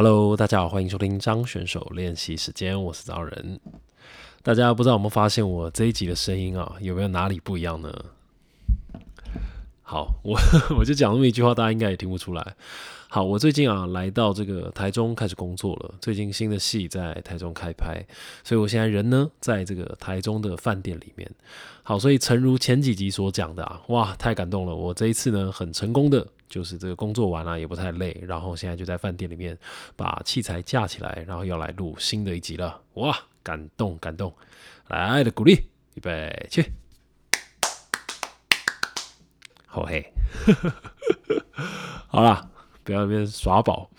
Hello，大家好，欢迎收听张选手练习时间，我是张仁。大家不知道有没有发现我这一集的声音啊，有没有哪里不一样呢？好，我 我就讲那么一句话，大家应该也听不出来。好，我最近啊来到这个台中开始工作了，最近新的戏在台中开拍，所以我现在人呢在这个台中的饭店里面。好，所以诚如前几集所讲的啊，哇，太感动了！我这一次呢很成功的，就是这个工作完了也不太累，然后现在就在饭店里面把器材架起来，然后要来录新的一集了。哇，感动感动！来，爱的鼓励，预备去。好嘿，好啦。不要那边耍宝，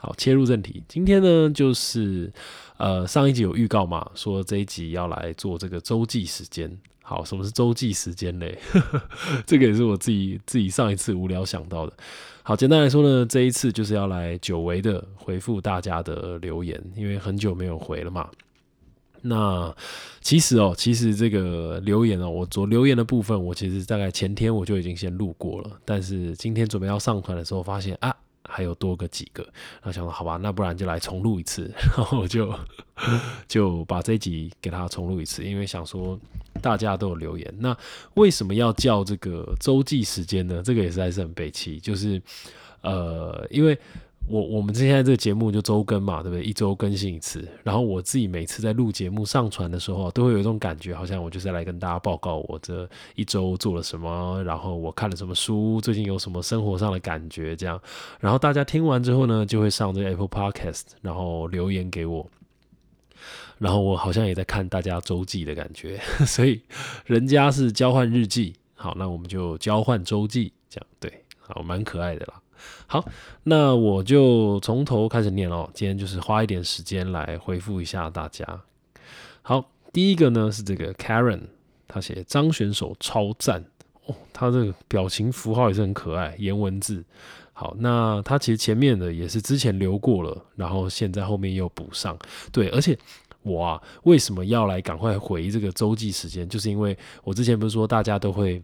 好，切入正题。今天呢，就是呃上一集有预告嘛，说这一集要来做这个周记时间。好，什么是周记时间嘞？这个也是我自己自己上一次无聊想到的。好，简单来说呢，这一次就是要来久违的回复大家的留言，因为很久没有回了嘛。那其实哦，其实这个留言哦，我昨留言的部分，我其实大概前天我就已经先录过了，但是今天准备要上传的时候，发现啊。还有多个几个，然后想说好吧，那不然就来重录一次，然后就就把这集给他重录一次，因为想说大家都有留言，那为什么要叫这个周记时间呢？这个也实在是很悲戚，就是呃，因为。我我们现在这个节目就周更嘛，对不对？一周更新一次。然后我自己每次在录节目上传的时候，都会有一种感觉，好像我就是来跟大家报告我这一周做了什么，然后我看了什么书，最近有什么生活上的感觉这样。然后大家听完之后呢，就会上这个 Apple Podcast，然后留言给我。然后我好像也在看大家周记的感觉，所以人家是交换日记，好，那我们就交换周记，这样对，好，蛮可爱的啦。好，那我就从头开始念哦。今天就是花一点时间来回复一下大家。好，第一个呢是这个 Karen，他写张选手超赞哦，他这个表情符号也是很可爱，颜文字。好，那他其实前面的也是之前留过了，然后现在后面又补上。对，而且我啊为什么要来赶快回这个周记时间，就是因为我之前不是说大家都会。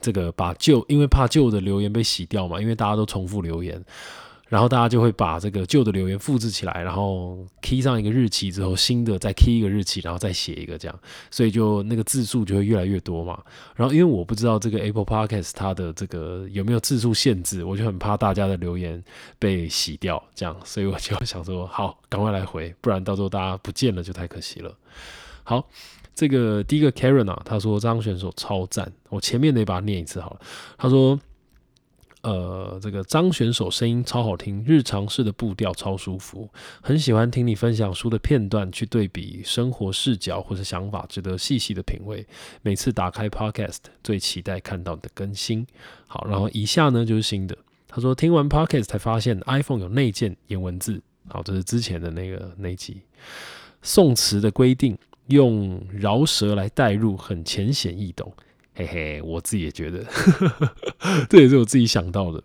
这个把旧，因为怕旧的留言被洗掉嘛，因为大家都重复留言，然后大家就会把这个旧的留言复制起来，然后 key 上一个日期之后，新的再 key 一个日期，然后再写一个这样，所以就那个字数就会越来越多嘛。然后因为我不知道这个 Apple Podcast 它的这个有没有字数限制，我就很怕大家的留言被洗掉，这样，所以我就想说，好，赶快来回，不然到时候大家不见了就太可惜了。好。这个第一个 Karen 啊，他说张选手超赞，我前面得把它念一次好了。他说，呃，这个张选手声音超好听，日常式的步调超舒服，很喜欢听你分享书的片段，去对比生活视角或者想法，值得细细的品味。每次打开 Podcast，最期待看到你的更新。好，然后以下呢就是新的。他说听完 Podcast 才发现 iPhone 有内建颜文字。好，这是之前的那个那集宋词的规定。用饶舌来代入，很浅显易懂，嘿嘿，我自己也觉得，这也是我自己想到的。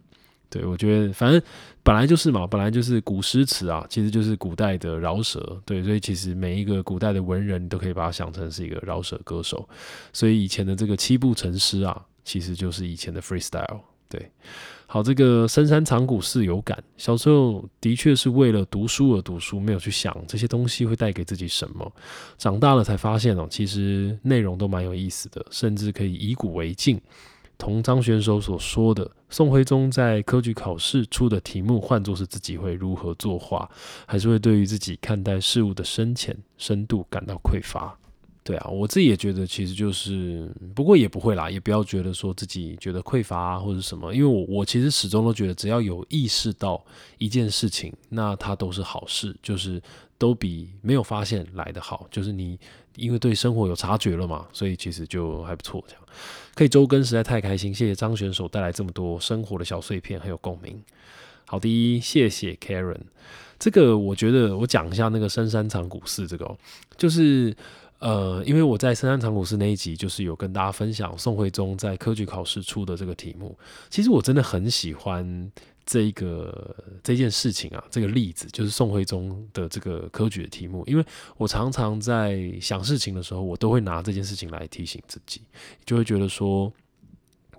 对我觉得，反正本来就是嘛，本来就是古诗词啊，其实就是古代的饶舌。对，所以其实每一个古代的文人，都可以把它想成是一个饶舌歌手。所以以前的这个七步成诗啊，其实就是以前的 freestyle。对。好，这个深山藏古寺有感。小时候的确是为了读书而读书，没有去想这些东西会带给自己什么。长大了才发现哦，其实内容都蛮有意思的，甚至可以以古为镜。同张选手所说的，宋徽宗在科举考试出的题目，换作是自己会如何作画，还是会对于自己看待事物的深浅深度感到匮乏。对啊，我自己也觉得，其实就是，不过也不会啦，也不要觉得说自己觉得匮乏啊，或者什么，因为我我其实始终都觉得，只要有意识到一件事情，那它都是好事，就是都比没有发现来的好，就是你因为对生活有察觉了嘛，所以其实就还不错，这样可以周更实在太开心，谢谢张选手带来这么多生活的小碎片，很有共鸣。好的，谢谢 Karen，这个我觉得我讲一下那个深山藏古寺这个，就是。呃，因为我在深山长古寺那一集，就是有跟大家分享宋徽宗在科举考试出的这个题目。其实我真的很喜欢这个这件事情啊，这个例子就是宋徽宗的这个科举的题目。因为我常常在想事情的时候，我都会拿这件事情来提醒自己，就会觉得说，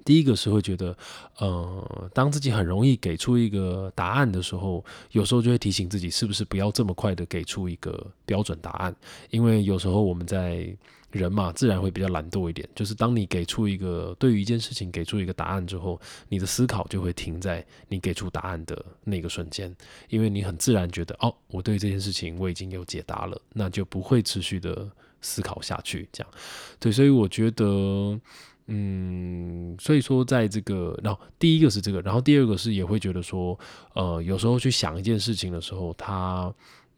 第一个是会觉得，呃，当自己很容易给出一个答案的时候，有时候就会提醒自己，是不是不要这么快的给出一个标准答案？因为有时候我们在人嘛，自然会比较懒惰一点。就是当你给出一个对于一件事情给出一个答案之后，你的思考就会停在你给出答案的那个瞬间，因为你很自然觉得，哦，我对这件事情我已经有解答了，那就不会持续的思考下去。这样，对，所以我觉得。嗯，所以说，在这个，然后第一个是这个，然后第二个是也会觉得说，呃，有时候去想一件事情的时候，它，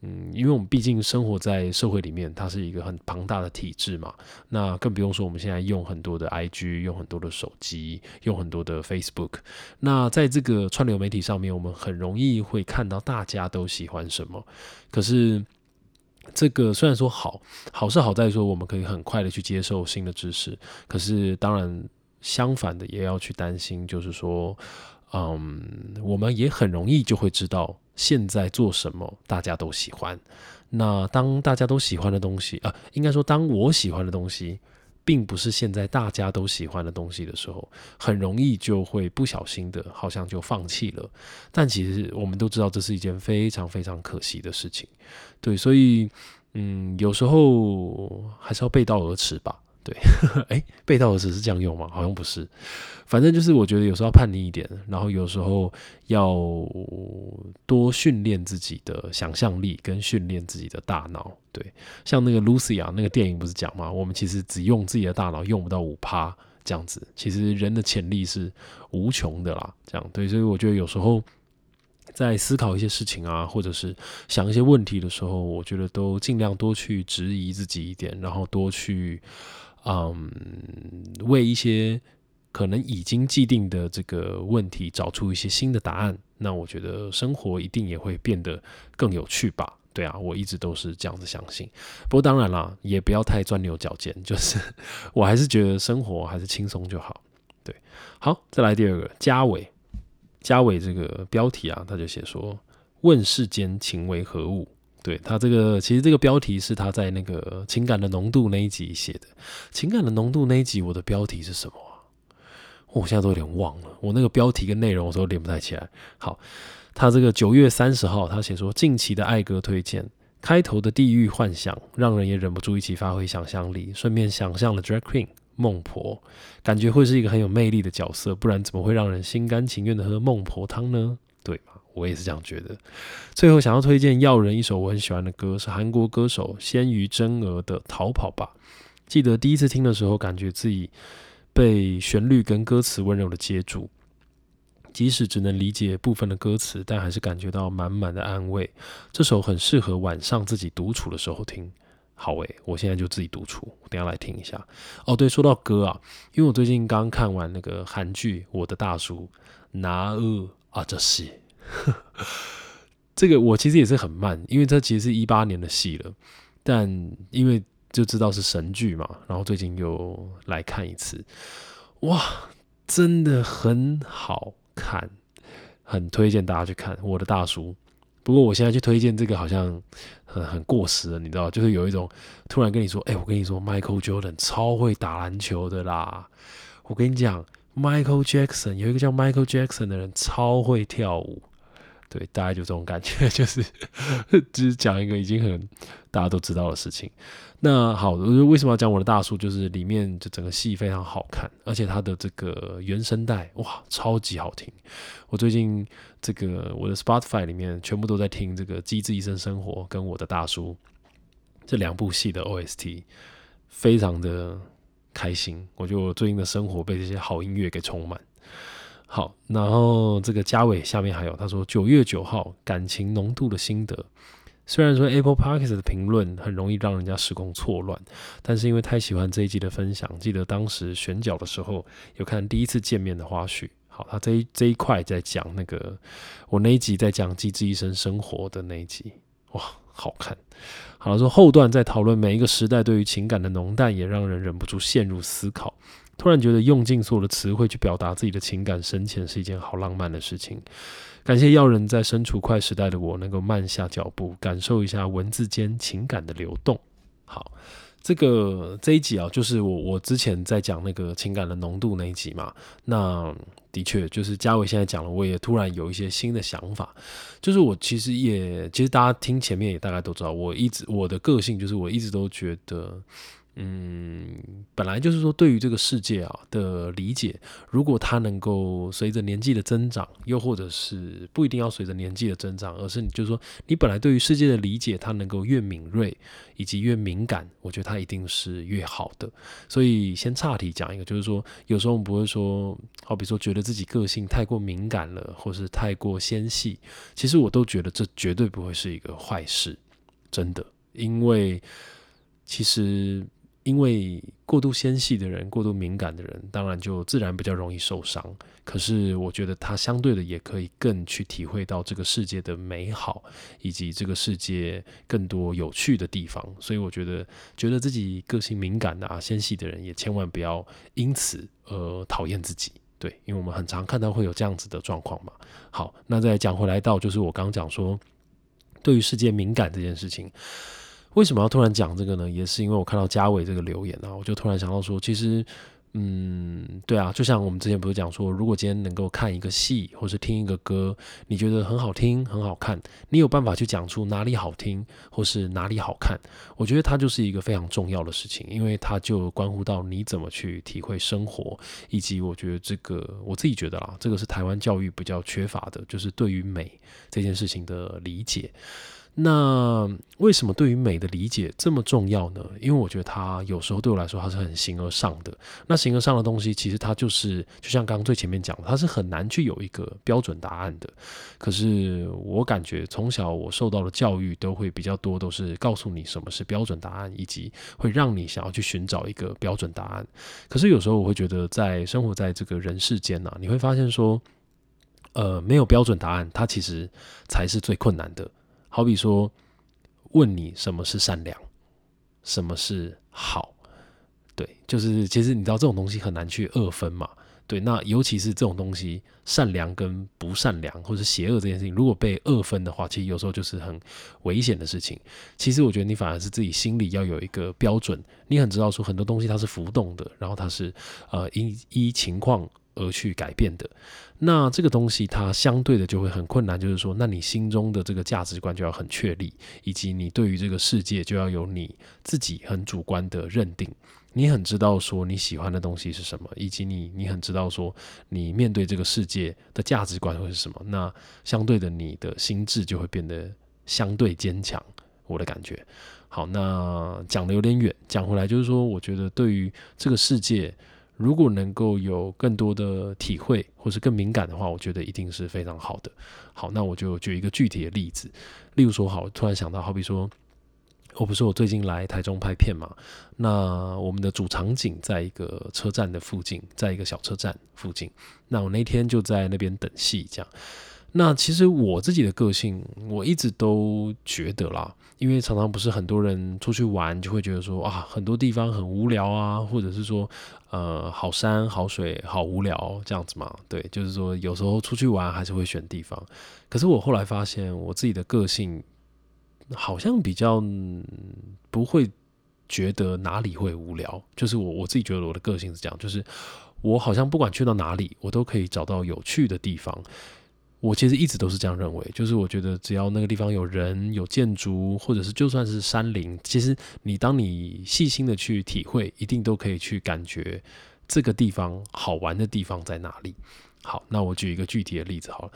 嗯，因为我们毕竟生活在社会里面，它是一个很庞大的体制嘛，那更不用说我们现在用很多的 IG，用很多的手机，用很多的 Facebook，那在这个串流媒体上面，我们很容易会看到大家都喜欢什么，可是。这个虽然说好，好是好在说我们可以很快的去接受新的知识，可是当然相反的也要去担心，就是说，嗯，我们也很容易就会知道现在做什么大家都喜欢。那当大家都喜欢的东西啊，应该说当我喜欢的东西。并不是现在大家都喜欢的东西的时候，很容易就会不小心的，好像就放弃了。但其实我们都知道，这是一件非常非常可惜的事情。对，所以，嗯，有时候还是要背道而驰吧。对，哎，背道而驰是这样用吗？好像不是。反正就是我觉得有时候要叛逆一点，然后有时候要多训练自己的想象力，跟训练自己的大脑。对，像那个 Lucy 啊，那个电影不是讲吗？我们其实只用自己的大脑用不到五趴这样子。其实人的潜力是无穷的啦。这样对，所以我觉得有时候在思考一些事情啊，或者是想一些问题的时候，我觉得都尽量多去质疑自己一点，然后多去。嗯，为一些可能已经既定的这个问题找出一些新的答案，那我觉得生活一定也会变得更有趣吧？对啊，我一直都是这样子相信。不过当然了，也不要太钻牛角尖，就是我还是觉得生活还是轻松就好。对，好，再来第二个，嘉伟，嘉伟这个标题啊，他就写说：“问世间情为何物。”对他这个，其实这个标题是他在那个情感的浓度那一集写的。情感的浓度那一集，我的标题是什么啊？我现在都有点忘了。我那个标题跟内容我都连不太起来。好，他这个九月三十号，他写说近期的爱歌推荐，开头的地狱幻想，让人也忍不住一起发挥想象力，顺便想象了 Drag Queen 孟婆，感觉会是一个很有魅力的角色，不然怎么会让人心甘情愿的喝孟婆汤呢？对吗？我也是这样觉得。最后想要推荐耀人一首我很喜欢的歌，是韩国歌手鲜于真娥的《逃跑吧》。记得第一次听的时候，感觉自己被旋律跟歌词温柔的接住，即使只能理解部分的歌词，但还是感觉到满满的安慰。这首很适合晚上自己独处的时候听。好诶，我现在就自己独处，我等下来听一下。哦，对，说到歌啊，因为我最近刚看完那个韩剧《我的大叔》，拿二啊，这是。这个我其实也是很慢，因为这其实是一八年的戏了，但因为就知道是神剧嘛，然后最近又来看一次，哇，真的很好看，很推荐大家去看我的大叔。不过我现在去推荐这个好像很很过时了，你知道，就是有一种突然跟你说，哎，我跟你说，Michael Jordan 超会打篮球的啦，我跟你讲，Michael Jackson 有一个叫 Michael Jackson 的人超会跳舞。对，大概就这种感觉，就是只讲一个已经很大家都知道的事情。那好，为什么要讲我的大叔？就是里面就整个戏非常好看，而且它的这个原声带哇，超级好听。我最近这个我的 Spotify 里面全部都在听这个《机智医生生活》跟我的大叔这两部戏的 OST，非常的开心。我觉得我最近的生活被这些好音乐给充满。好，然后这个嘉伟下面还有他说九月九号感情浓度的心得。虽然说 Apple Podcast 的评论很容易让人家时空错乱，但是因为太喜欢这一集的分享，记得当时选角的时候有看第一次见面的花絮。好，他这一这一块在讲那个我那一集在讲机智医生生活的那一集，哇，好看。好了，说后段在讨论每一个时代对于情感的浓淡，也让人忍不住陷入思考。突然觉得用尽所有的词汇去表达自己的情感深浅是一件好浪漫的事情。感谢要人在身处快时代的我能够慢下脚步，感受一下文字间情感的流动。好，这个这一集啊，就是我我之前在讲那个情感的浓度那一集嘛。那的确，就是嘉伟现在讲了，我也突然有一些新的想法。就是我其实也，其实大家听前面也大概都知道，我一直我的个性就是我一直都觉得。嗯，本来就是说，对于这个世界啊的理解，如果他能够随着年纪的增长，又或者是不一定要随着年纪的增长，而是你就是说，你本来对于世界的理解，它能够越敏锐以及越敏感，我觉得它一定是越好的。所以先岔题讲一个，就是说，有时候我们不会说，好比说觉得自己个性太过敏感了，或是太过纤细，其实我都觉得这绝对不会是一个坏事，真的，因为其实。因为过度纤细的人、过度敏感的人，当然就自然比较容易受伤。可是我觉得他相对的也可以更去体会到这个世界的美好，以及这个世界更多有趣的地方。所以我觉得，觉得自己个性敏感的啊、纤细的人，也千万不要因此而讨厌自己。对，因为我们很常看到会有这样子的状况嘛。好，那再讲回来到就是我刚刚讲说，对于世界敏感这件事情。为什么要突然讲这个呢？也是因为我看到嘉伟这个留言啊，我就突然想到说，其实，嗯，对啊，就像我们之前不是讲说，如果今天能够看一个戏，或是听一个歌，你觉得很好听、很好看，你有办法去讲出哪里好听，或是哪里好看，我觉得它就是一个非常重要的事情，因为它就关乎到你怎么去体会生活，以及我觉得这个我自己觉得啦，这个是台湾教育比较缺乏的，就是对于美这件事情的理解。那为什么对于美的理解这么重要呢？因为我觉得它有时候对我来说，它是很形而上的。那形而上的东西，其实它就是，就像刚刚最前面讲的，它是很难去有一个标准答案的。可是我感觉从小我受到的教育都会比较多，都是告诉你什么是标准答案，以及会让你想要去寻找一个标准答案。可是有时候我会觉得，在生活在这个人世间呢，你会发现说，呃，没有标准答案，它其实才是最困难的。好比说，问你什么是善良，什么是好，对，就是其实你知道这种东西很难去二分嘛，对，那尤其是这种东西，善良跟不善良或者邪恶这件事情，如果被二分的话，其实有时候就是很危险的事情。其实我觉得你反而是自己心里要有一个标准，你很知道说很多东西它是浮动的，然后它是呃依依情况。而去改变的，那这个东西它相对的就会很困难，就是说，那你心中的这个价值观就要很确立，以及你对于这个世界就要有你自己很主观的认定，你很知道说你喜欢的东西是什么，以及你你很知道说你面对这个世界的价值观会是什么，那相对的你的心智就会变得相对坚强。我的感觉，好，那讲的有点远，讲回来就是说，我觉得对于这个世界。如果能够有更多的体会，或是更敏感的话，我觉得一定是非常好的。好，那我就举一个具体的例子，例如说，好，突然想到，好比说，我不是我最近来台中拍片嘛，那我们的主场景在一个车站的附近，在一个小车站附近，那我那天就在那边等戏，这样。那其实我自己的个性，我一直都觉得啦，因为常常不是很多人出去玩就会觉得说啊，很多地方很无聊啊，或者是说呃好山好水好无聊这样子嘛。对，就是说有时候出去玩还是会选地方。可是我后来发现，我自己的个性好像比较不会觉得哪里会无聊，就是我我自己觉得我的个性是这样，就是我好像不管去到哪里，我都可以找到有趣的地方。我其实一直都是这样认为，就是我觉得只要那个地方有人、有建筑，或者是就算是山林，其实你当你细心的去体会，一定都可以去感觉这个地方好玩的地方在哪里。好，那我举一个具体的例子好了，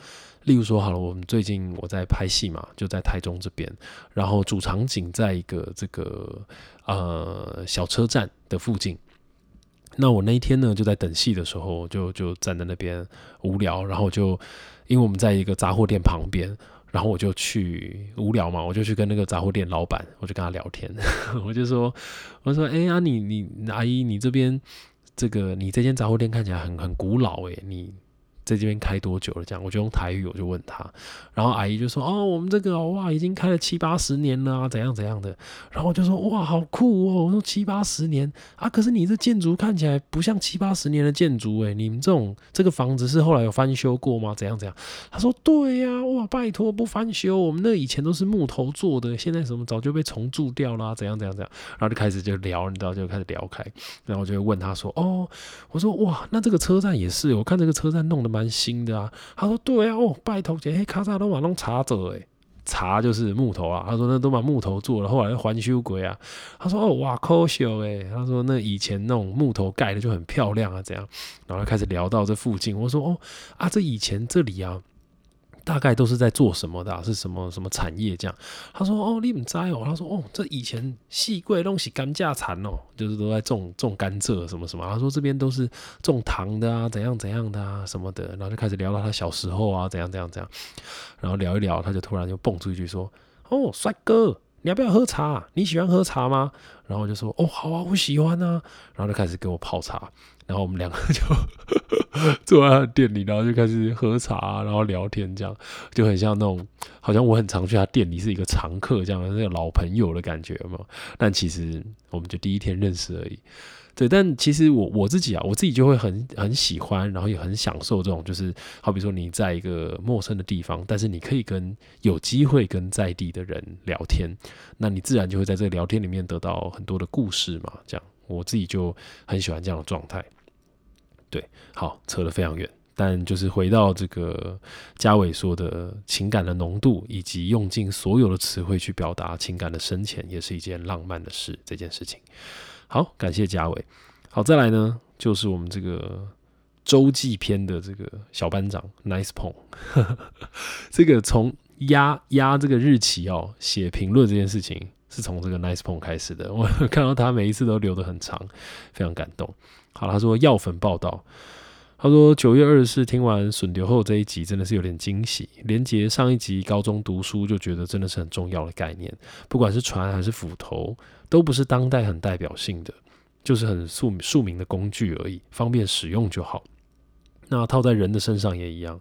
例如说好了，我们最近我在拍戏嘛，就在台中这边，然后主场景在一个这个呃小车站的附近。那我那一天呢，就在等戏的时候，就就站在那边无聊，然后就。因为我们在一个杂货店旁边，然后我就去无聊嘛，我就去跟那个杂货店老板，我就跟他聊天，我就说，我说，哎阿，你你阿姨，你这边这个你这间杂货店看起来很很古老诶，你在这边开多久了？这样我就用台语我就问他，然后阿姨就说：“哦，我们这个哇已经开了七八十年了，怎样怎样的。”然后我就说：“哇，好酷哦！”我说：“七八十年啊，可是你这建筑看起来不像七八十年的建筑诶，你们这种这个房子是后来有翻修过吗？怎样怎样？”他说：“对呀，哇，拜托不翻修，我们那以前都是木头做的，现在什么早就被重铸掉了，怎样怎样怎样。”然后就开始就聊，你知道就开始聊开，然后我就问他说：“哦，我说哇，那这个车站也是，我看这个车站弄得蛮新的啊。”他说：“对啊，哦，拜托姐，嘿，卡萨都把弄茶走诶，茶就是木头啊。”他说：“那都把木头做了，后来还修鬼啊。”他说：“哦，哇，可笑诶。”他说：“那以前那种木头盖的就很漂亮啊，这样？”然后开始聊到这附近，我说：“哦啊，这以前这里啊。”大概都是在做什么的？是什么什么产业这样？他说：“哦，你唔知哦。”他说：“哦，这以前细贵东西甘蔗产哦，就是都在种种甘蔗什么什么。”他说：“这边都是种糖的啊，怎样怎样的啊，什么的。”然后就开始聊到他小时候啊，怎样怎样怎样。然后聊一聊，他就突然就蹦出一句说：“哦，帅哥，你要不要喝茶？你喜欢喝茶吗？”然后我就说：“哦，好啊，我喜欢啊。”然后就开始给我泡茶。然后我们两个就 坐在店里，然后就开始喝茶，然后聊天，这样就很像那种，好像我很常去他店里是一个常客这样的那个老朋友的感觉嘛。但其实我们就第一天认识而已。对，但其实我我自己啊，我自己就会很很喜欢，然后也很享受这种，就是好比说你在一个陌生的地方，但是你可以跟有机会跟在地的人聊天，那你自然就会在这个聊天里面得到很多的故事嘛。这样我自己就很喜欢这样的状态。对，好，扯得非常远，但就是回到这个嘉伟说的情感的浓度，以及用尽所有的词汇去表达情感的深浅，也是一件浪漫的事。这件事情，好，感谢嘉伟。好，再来呢，就是我们这个周记篇的这个小班长 Nice Pong，这个从压压这个日期哦，写评论这件事情，是从这个 Nice Pong 开始的。我 看到他每一次都留得很长，非常感动。好，他说药粉报道，他说九月二十四听完笋流后这一集真的是有点惊喜，连接上一集高中读书就觉得真的是很重要的概念，不管是船还是斧头，都不是当代很代表性的，就是很庶庶民的工具而已，方便使用就好。那套在人的身上也一样。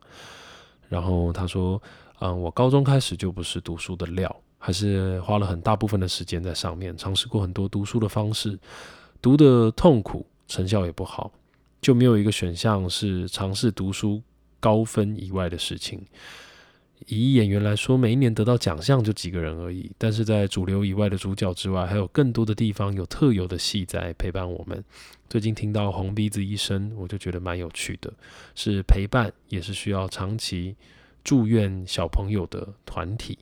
然后他说，嗯，我高中开始就不是读书的料，还是花了很大部分的时间在上面，尝试过很多读书的方式，读的痛苦。成效也不好，就没有一个选项是尝试读书高分以外的事情。以演员来说，每一年得到奖项就几个人而已，但是在主流以外的主角之外，还有更多的地方有特有的戏在陪伴我们。最近听到《红鼻子医生》，我就觉得蛮有趣的，是陪伴，也是需要长期住院小朋友的团体。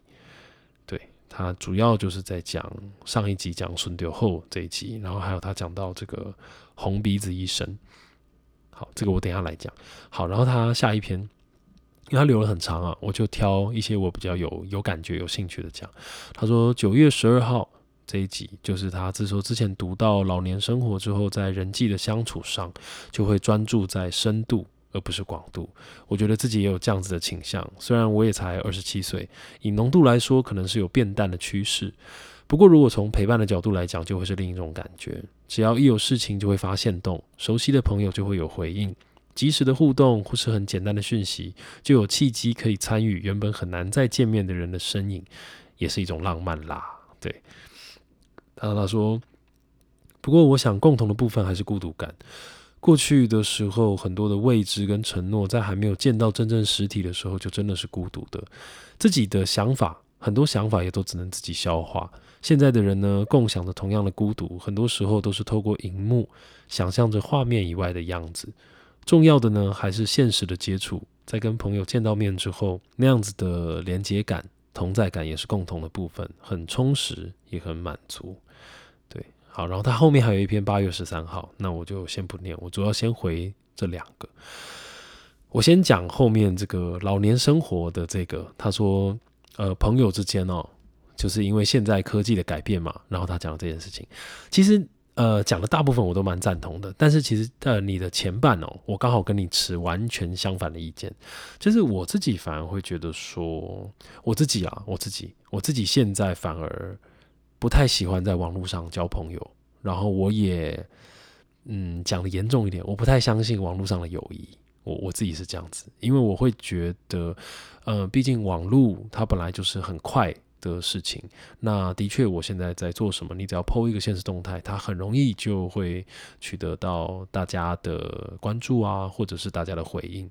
对他主要就是在讲上一集讲孙丢后这一集，然后还有他讲到这个。红鼻子医生，好，这个我等下来讲。好，然后他下一篇，因为他留了很长啊，我就挑一些我比较有有感觉、有兴趣的讲。他说九月十二号这一集，就是他自说之前读到老年生活之后，在人际的相处上，就会专注在深度而不是广度。我觉得自己也有这样子的倾向，虽然我也才二十七岁，以浓度来说，可能是有变淡的趋势。不过，如果从陪伴的角度来讲，就会是另一种感觉。只要一有事情，就会发现动；熟悉的朋友就会有回应，及时的互动或是很简单的讯息，就有契机可以参与原本很难再见面的人的身影，也是一种浪漫啦。对，然后他说：“不过，我想共同的部分还是孤独感。过去的时候，很多的未知跟承诺，在还没有见到真正实体的时候，就真的是孤独的。自己的想法，很多想法也都只能自己消化。”现在的人呢，共享着同样的孤独，很多时候都是透过荧幕想象着画面以外的样子。重要的呢，还是现实的接触，在跟朋友见到面之后，那样子的连接感、同在感也是共同的部分，很充实，也很满足。对，好，然后他后面还有一篇八月十三号，那我就先不念，我主要先回这两个。我先讲后面这个老年生活的这个，他说，呃，朋友之间哦。就是因为现在科技的改变嘛，然后他讲了这件事情，其实呃讲的大部分我都蛮赞同的，但是其实呃你的前半哦，我刚好跟你持完全相反的意见，就是我自己反而会觉得说，我自己啊，我自己我自己现在反而不太喜欢在网络上交朋友，然后我也嗯讲的严重一点，我不太相信网络上的友谊，我我自己是这样子，因为我会觉得，呃，毕竟网络它本来就是很快的事情。那的确，我现在在做什么，你只要 PO 一个现实动态，它很容易就会取得到大家的关注啊，或者是大家的回应。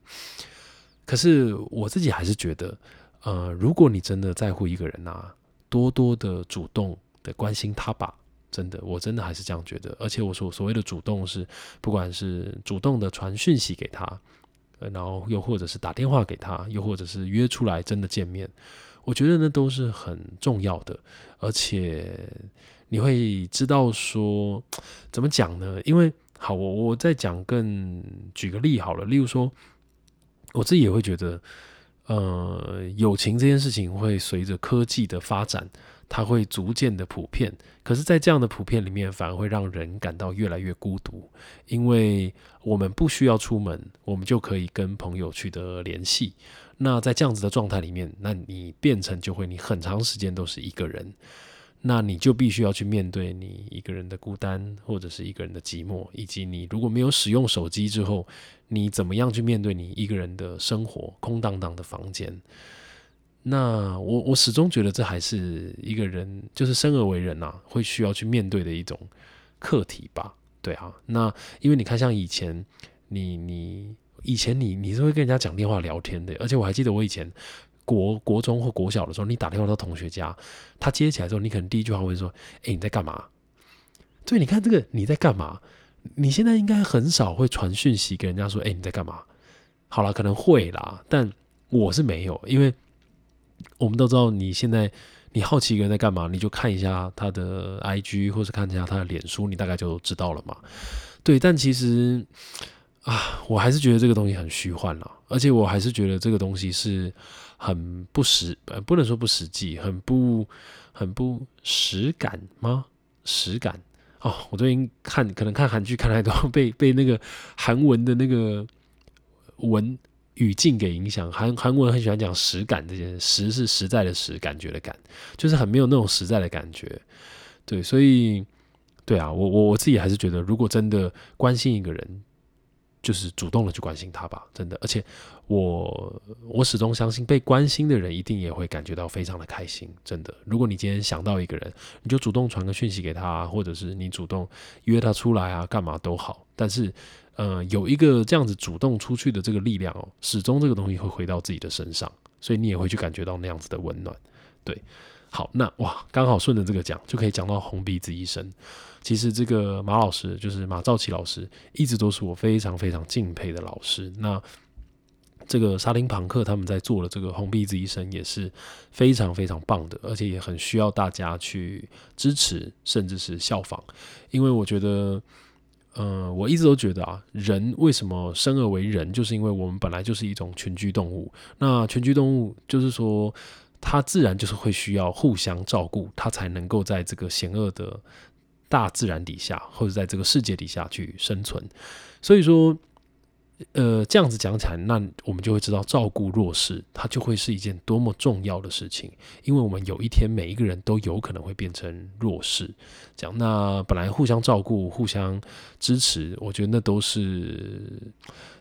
可是我自己还是觉得，呃，如果你真的在乎一个人啊，多多的主动的关心他吧。真的，我真的还是这样觉得。而且我说所谓的主动是，不管是主动的传讯息给他。然后又或者是打电话给他，又或者是约出来真的见面，我觉得那都是很重要的。而且你会知道说怎么讲呢？因为好，我我再讲更举个例好了。例如说，我自己也会觉得，呃，友情这件事情会随着科技的发展。它会逐渐的普遍，可是，在这样的普遍里面，反而会让人感到越来越孤独，因为我们不需要出门，我们就可以跟朋友取得联系。那在这样子的状态里面，那你变成就会，你很长时间都是一个人，那你就必须要去面对你一个人的孤单，或者是一个人的寂寞，以及你如果没有使用手机之后，你怎么样去面对你一个人的生活，空荡荡的房间。那我我始终觉得这还是一个人，就是生而为人呐，会需要去面对的一种课题吧。对啊，那因为你看，像以前你你以前你你是会跟人家讲电话聊天的，而且我还记得我以前国国中或国小的时候，你打电话到同学家，他接起来之后，你可能第一句话会说：“哎，你在干嘛？”对，你看这个你在干嘛？你现在应该很少会传讯息给人家说：“哎，你在干嘛？”好了，可能会啦，但我是没有，因为。我们都知道，你现在你好奇一个人在干嘛，你就看一下他的 IG 或者看一下他的脸书，你大概就知道了嘛。对，但其实啊，我还是觉得这个东西很虚幻了，而且我还是觉得这个东西是很不实，呃，不能说不实际，很不很不实感吗？实感哦，我最近看可能看韩剧看太多，被 被那个韩文的那个文。语境给影响，韩韩国人很喜欢讲实感这件事实是实在的实，感觉的感，就是很没有那种实在的感觉。对，所以对啊，我我我自己还是觉得，如果真的关心一个人，就是主动的去关心他吧，真的。而且我我始终相信，被关心的人一定也会感觉到非常的开心，真的。如果你今天想到一个人，你就主动传个讯息给他，或者是你主动约他出来啊，干嘛都好。但是。呃，有一个这样子主动出去的这个力量哦，始终这个东西会回到自己的身上，所以你也会去感觉到那样子的温暖。对，好，那哇，刚好顺着这个讲，就可以讲到红鼻子医生。其实这个马老师，就是马兆奇老师，一直都是我非常非常敬佩的老师。那这个沙丁庞克他们在做的这个红鼻子医生也是非常非常棒的，而且也很需要大家去支持，甚至是效仿，因为我觉得。嗯，我一直都觉得啊，人为什么生而为人，就是因为我们本来就是一种群居动物。那群居动物就是说，他自然就是会需要互相照顾，他才能够在这个险恶的大自然底下，或者在这个世界底下去生存。所以说。呃，这样子讲起来，那我们就会知道照顾弱势，它就会是一件多么重要的事情。因为我们有一天每一个人都有可能会变成弱势，这样那本来互相照顾、互相支持，我觉得那都是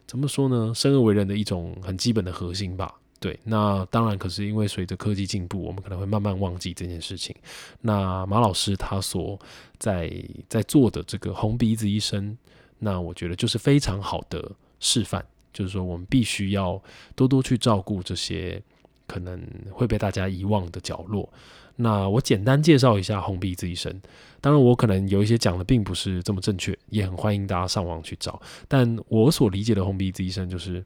怎么说呢？生而为人的一种很基本的核心吧。对，那当然，可是因为随着科技进步，我们可能会慢慢忘记这件事情。那马老师他所在在做的这个红鼻子医生，那我觉得就是非常好的。示范就是说，我们必须要多多去照顾这些可能会被大家遗忘的角落。那我简单介绍一下红鼻子医生，当然我可能有一些讲的并不是这么正确，也很欢迎大家上网去找。但我所理解的红鼻子医生就是。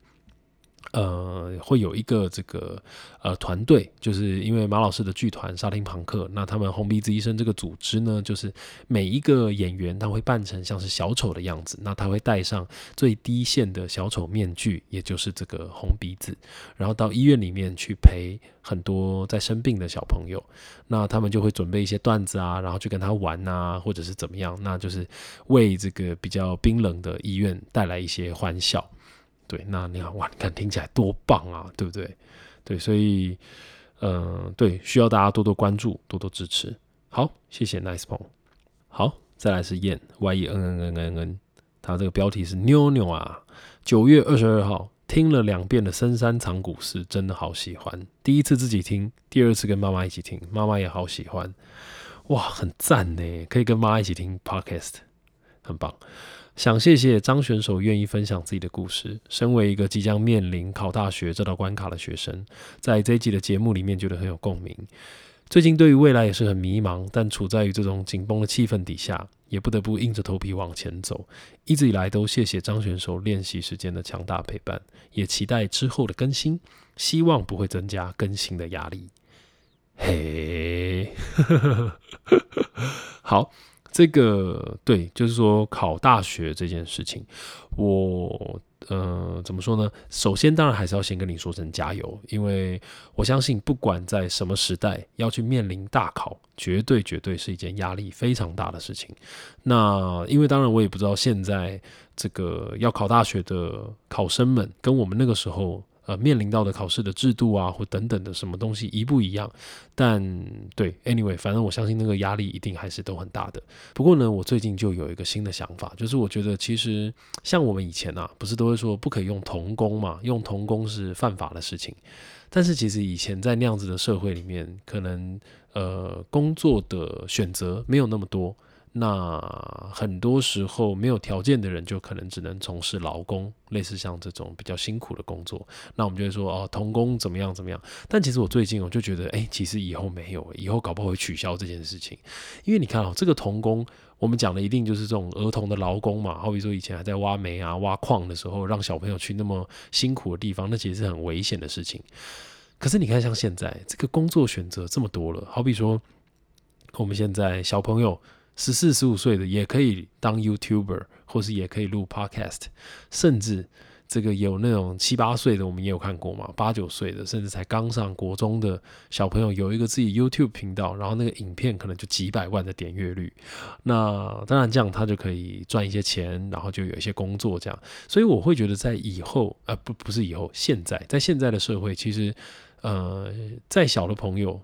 呃，会有一个这个呃团队，就是因为马老师的剧团沙丁庞克，那他们红鼻子医生这个组织呢，就是每一个演员他会扮成像是小丑的样子，那他会戴上最低线的小丑面具，也就是这个红鼻子，然后到医院里面去陪很多在生病的小朋友，那他们就会准备一些段子啊，然后去跟他玩啊，或者是怎么样，那就是为这个比较冰冷的医院带来一些欢笑。对，那你看哇，你看听起来多棒啊，对不对？对，所以，嗯，对，需要大家多多关注，多多支持。好，谢谢 Nice 朋好，再来是燕 Y E N N N N N，他这个标题是妞妞啊。九月二十二号，听了两遍的深山藏古事，真的好喜欢。第一次自己听，第二次跟妈妈一起听，妈妈也好喜欢。哇，很赞呢，可以跟妈一起听 podcast，很棒。想谢谢张选手愿意分享自己的故事。身为一个即将面临考大学这道关卡的学生，在这一集的节目里面觉得很有共鸣。最近对于未来也是很迷茫，但处在于这种紧绷的气氛底下，也不得不硬着头皮往前走。一直以来都谢谢张选手练习时间的强大陪伴，也期待之后的更新，希望不会增加更新的压力。嘿，好。这个对，就是说考大学这件事情，我呃怎么说呢？首先，当然还是要先跟你说声加油，因为我相信，不管在什么时代，要去面临大考，绝对绝对是一件压力非常大的事情。那因为当然，我也不知道现在这个要考大学的考生们，跟我们那个时候。呃，面临到的考试的制度啊，或等等的什么东西一不一样？但对，anyway，反正我相信那个压力一定还是都很大的。不过呢，我最近就有一个新的想法，就是我觉得其实像我们以前啊，不是都会说不可以用童工嘛，用童工是犯法的事情。但是其实以前在那样子的社会里面，可能呃工作的选择没有那么多。那很多时候没有条件的人，就可能只能从事劳工，类似像这种比较辛苦的工作。那我们就会说，哦，童工怎么样怎么样？但其实我最近我就觉得，哎，其实以后没有，以后搞不好会取消这件事情。因为你看哦，这个童工，我们讲的一定就是这种儿童的劳工嘛。好比说以前还在挖煤啊、挖矿的时候，让小朋友去那么辛苦的地方，那其实是很危险的事情。可是你看，像现在这个工作选择这么多了，好比说我们现在小朋友。十四、十五岁的也可以当 YouTuber，或是也可以录 Podcast，甚至这个有那种七八岁的，我们也有看过嘛，八九岁的，甚至才刚上国中的小朋友，有一个自己 YouTube 频道，然后那个影片可能就几百万的点阅率。那当然这样他就可以赚一些钱，然后就有一些工作这样。所以我会觉得在以后，呃，不，不是以后，现在在现在的社会，其实呃，再小的朋友，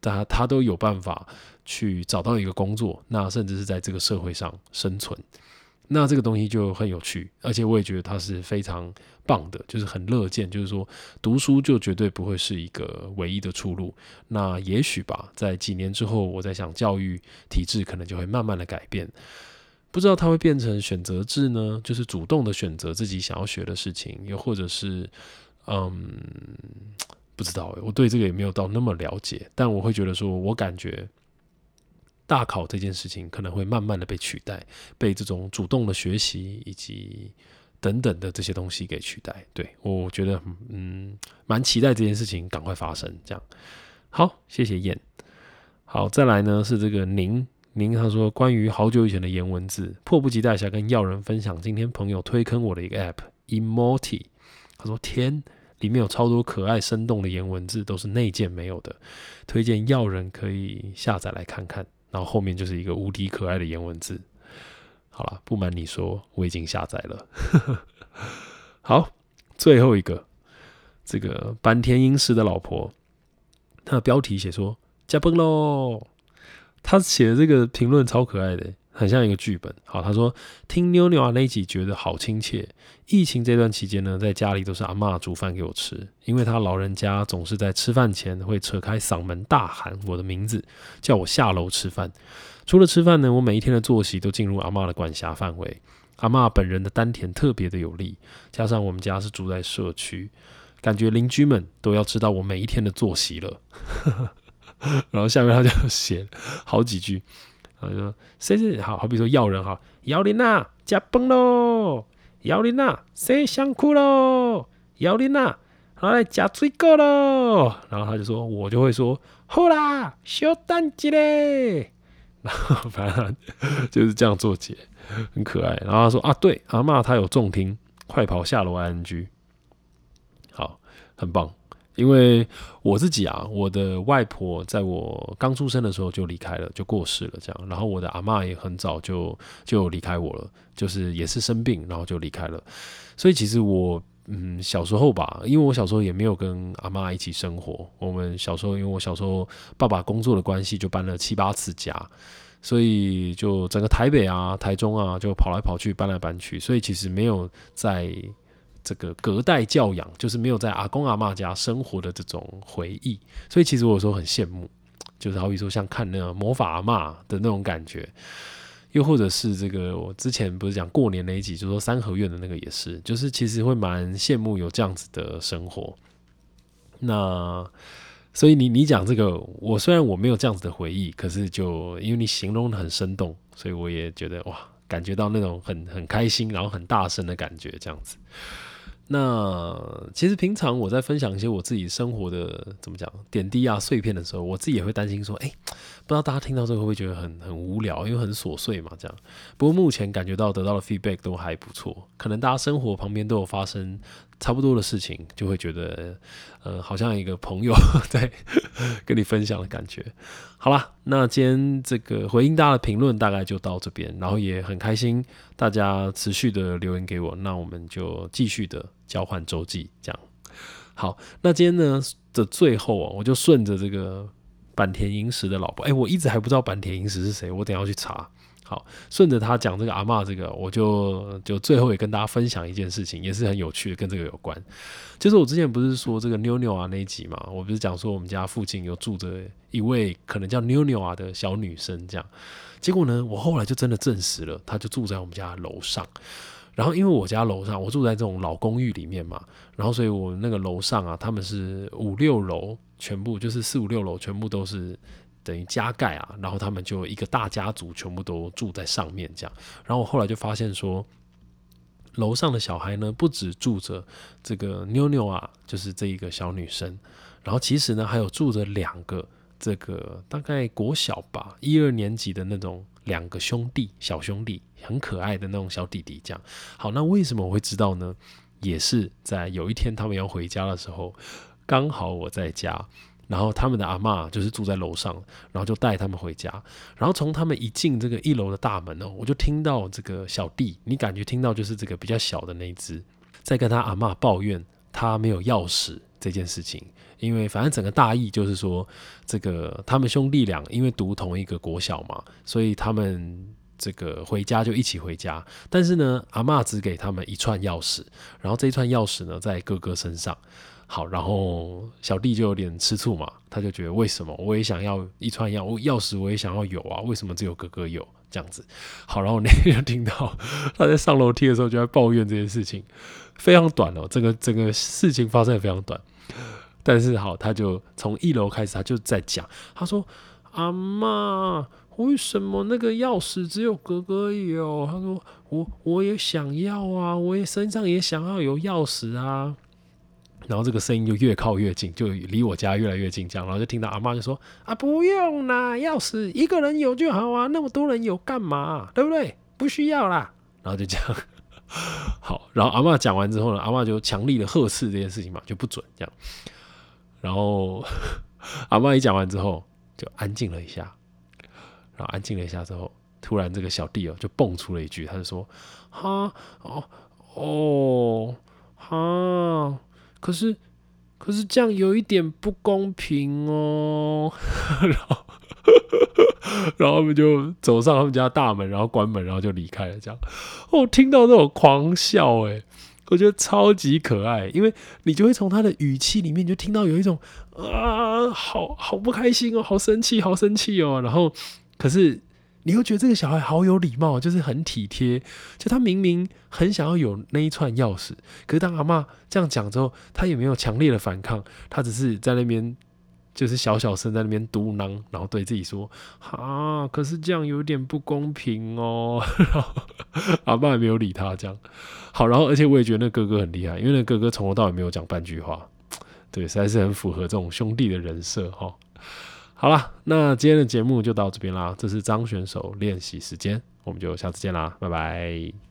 他他都有办法。去找到一个工作，那甚至是在这个社会上生存，那这个东西就很有趣，而且我也觉得它是非常棒的，就是很乐见，就是说读书就绝对不会是一个唯一的出路。那也许吧，在几年之后，我在想教育体制可能就会慢慢的改变，不知道它会变成选择制呢，就是主动的选择自己想要学的事情，又或者是嗯，不知道，我对这个也没有到那么了解，但我会觉得说，我感觉。大考这件事情可能会慢慢的被取代，被这种主动的学习以及等等的这些东西给取代。对我觉得，嗯，蛮期待这件事情赶快发生。这样，好，谢谢燕。好，再来呢是这个宁宁，他说关于好久以前的颜文字，迫不及待想跟耀人分享。今天朋友推坑我的一个 App Emoti 他说天，里面有超多可爱生动的颜文字，都是内建没有的，推荐要人可以下载来看看。然后后面就是一个无敌可爱的颜文字。好了，不瞒你说，我已经下载了。好，最后一个，这个坂田英师的老婆，他的标题写说“加崩喽”，他写的这个评论超可爱的。很像一个剧本。好，他说听妞妞啊那一集觉得好亲切。疫情这段期间呢，在家里都是阿妈煮饭给我吃，因为他老人家总是在吃饭前会扯开嗓门大喊我的名字，叫我下楼吃饭。除了吃饭呢，我每一天的作息都进入阿妈的管辖范围。阿妈本人的丹田特别的有力，加上我们家是住在社区，感觉邻居们都要知道我每一天的作息了。然后下面他就写好几句。他说：“谁是好好比说要人哈，姚琳娜加崩喽，姚琳娜谁想哭喽，姚琳娜来加水果喽。”然后他就说：“我就会说好啦，小蛋鸡嘞。”然后反正就是这样做结，很可爱。然后他说：“啊，对，阿妈她有重听，快跑下楼 ing，好，很棒。”因为我自己啊，我的外婆在我刚出生的时候就离开了，就过世了，这样。然后我的阿妈也很早就就离开我了，就是也是生病，然后就离开了。所以其实我嗯小时候吧，因为我小时候也没有跟阿妈一起生活。我们小时候，因为我小时候爸爸工作的关系，就搬了七八次家，所以就整个台北啊、台中啊，就跑来跑去，搬来搬去，所以其实没有在。这个隔代教养，就是没有在阿公阿妈家生活的这种回忆，所以其实我有时候很羡慕，就是好比说像看那个魔法阿妈的那种感觉，又或者是这个我之前不是讲过年那一集，就说三合院的那个也是，就是其实会蛮羡慕有这样子的生活。那所以你你讲这个，我虽然我没有这样子的回忆，可是就因为你形容的很生动，所以我也觉得哇，感觉到那种很很开心，然后很大声的感觉，这样子。那其实平常我在分享一些我自己生活的怎么讲点滴啊碎片的时候，我自己也会担心说，哎，不知道大家听到这个会不会觉得很很无聊，因为很琐碎嘛，这样。不过目前感觉到得到的 feedback 都还不错，可能大家生活旁边都有发生。差不多的事情，就会觉得，呃，好像一个朋友 在 跟你分享的感觉。好啦，那今天这个回应大家的评论大概就到这边，然后也很开心大家持续的留言给我，那我们就继续的交换周记，这样。好，那今天呢的最后啊，我就顺着这个坂田银时的老婆，哎，我一直还不知道坂田银时是谁，我等下去查。好，顺着他讲这个阿妈，这个我就就最后也跟大家分享一件事情，也是很有趣的，跟这个有关。就是我之前不是说这个妞妞啊那一集嘛，我不是讲说我们家附近有住着一位可能叫妞妞啊的小女生，这样。结果呢，我后来就真的证实了，她就住在我们家楼上。然后因为我家楼上，我住在这种老公寓里面嘛，然后所以我那个楼上啊，他们是五六楼，全部就是四五六楼，全部都是。等于加盖啊，然后他们就一个大家族全部都住在上面这样。然后我后来就发现说，楼上的小孩呢，不止住着这个妞妞啊，就是这一个小女生，然后其实呢还有住着两个这个大概国小吧一二年级的那种两个兄弟小兄弟，很可爱的那种小弟弟这样。好，那为什么我会知道呢？也是在有一天他们要回家的时候，刚好我在家。然后他们的阿妈就是住在楼上，然后就带他们回家。然后从他们一进这个一楼的大门哦，我就听到这个小弟，你感觉听到就是这个比较小的那一只，在跟他阿妈抱怨他没有钥匙这件事情。因为反正整个大意就是说，这个他们兄弟俩因为读同一个国小嘛，所以他们这个回家就一起回家。但是呢，阿妈只给他们一串钥匙，然后这一串钥匙呢在哥哥身上。好，然后小弟就有点吃醋嘛，他就觉得为什么我也想要一串钥钥匙，我也想要有啊，为什么只有哥哥有这样子？好，然后那天就听到他在上楼梯的时候就在抱怨这件事情，非常短哦，这个整个事情发生的非常短，但是好，他就从一楼开始，他就在讲，他说：“阿妈，为什么那个钥匙只有哥哥有？”他说：“我我也想要啊，我也身上也想要有钥匙啊。”然后这个声音就越靠越近，就离我家越来越近，这样，然后就听到阿妈就说：“啊，不用啦，钥匙一个人有就好啊，那么多人有干嘛？对不对？不需要啦。”然后就这样，好，然后阿妈讲完之后呢，阿妈就强力的呵斥这件事情嘛，就不准这样。然后 阿妈一讲完之后，就安静了一下，然后安静了一下之后，突然这个小弟哦就蹦出了一句，他就说：“哈，哦，哦，哈。”可是，可是这样有一点不公平哦。然后，然后他们就走上他们家大门，然后关门，然后就离开了。这样，我听到那种狂笑，哎，我觉得超级可爱，因为你就会从他的语气里面就听到有一种啊，好好不开心哦，好生气，好生气哦。然后，可是。你会觉得这个小孩好有礼貌，就是很体贴。就他明明很想要有那一串钥匙，可是当阿妈这样讲之后，他也没有强烈的反抗，他只是在那边就是小小声在那边嘟囔，然后对自己说：“啊，可是这样有点不公平哦。”然后阿妈也没有理他，这样好。然后而且我也觉得那哥哥很厉害，因为那哥哥从头到尾没有讲半句话，对，实在是很符合这种兄弟的人设哈。好了，那今天的节目就到这边啦。这是张选手练习时间，我们就下次见啦，拜拜。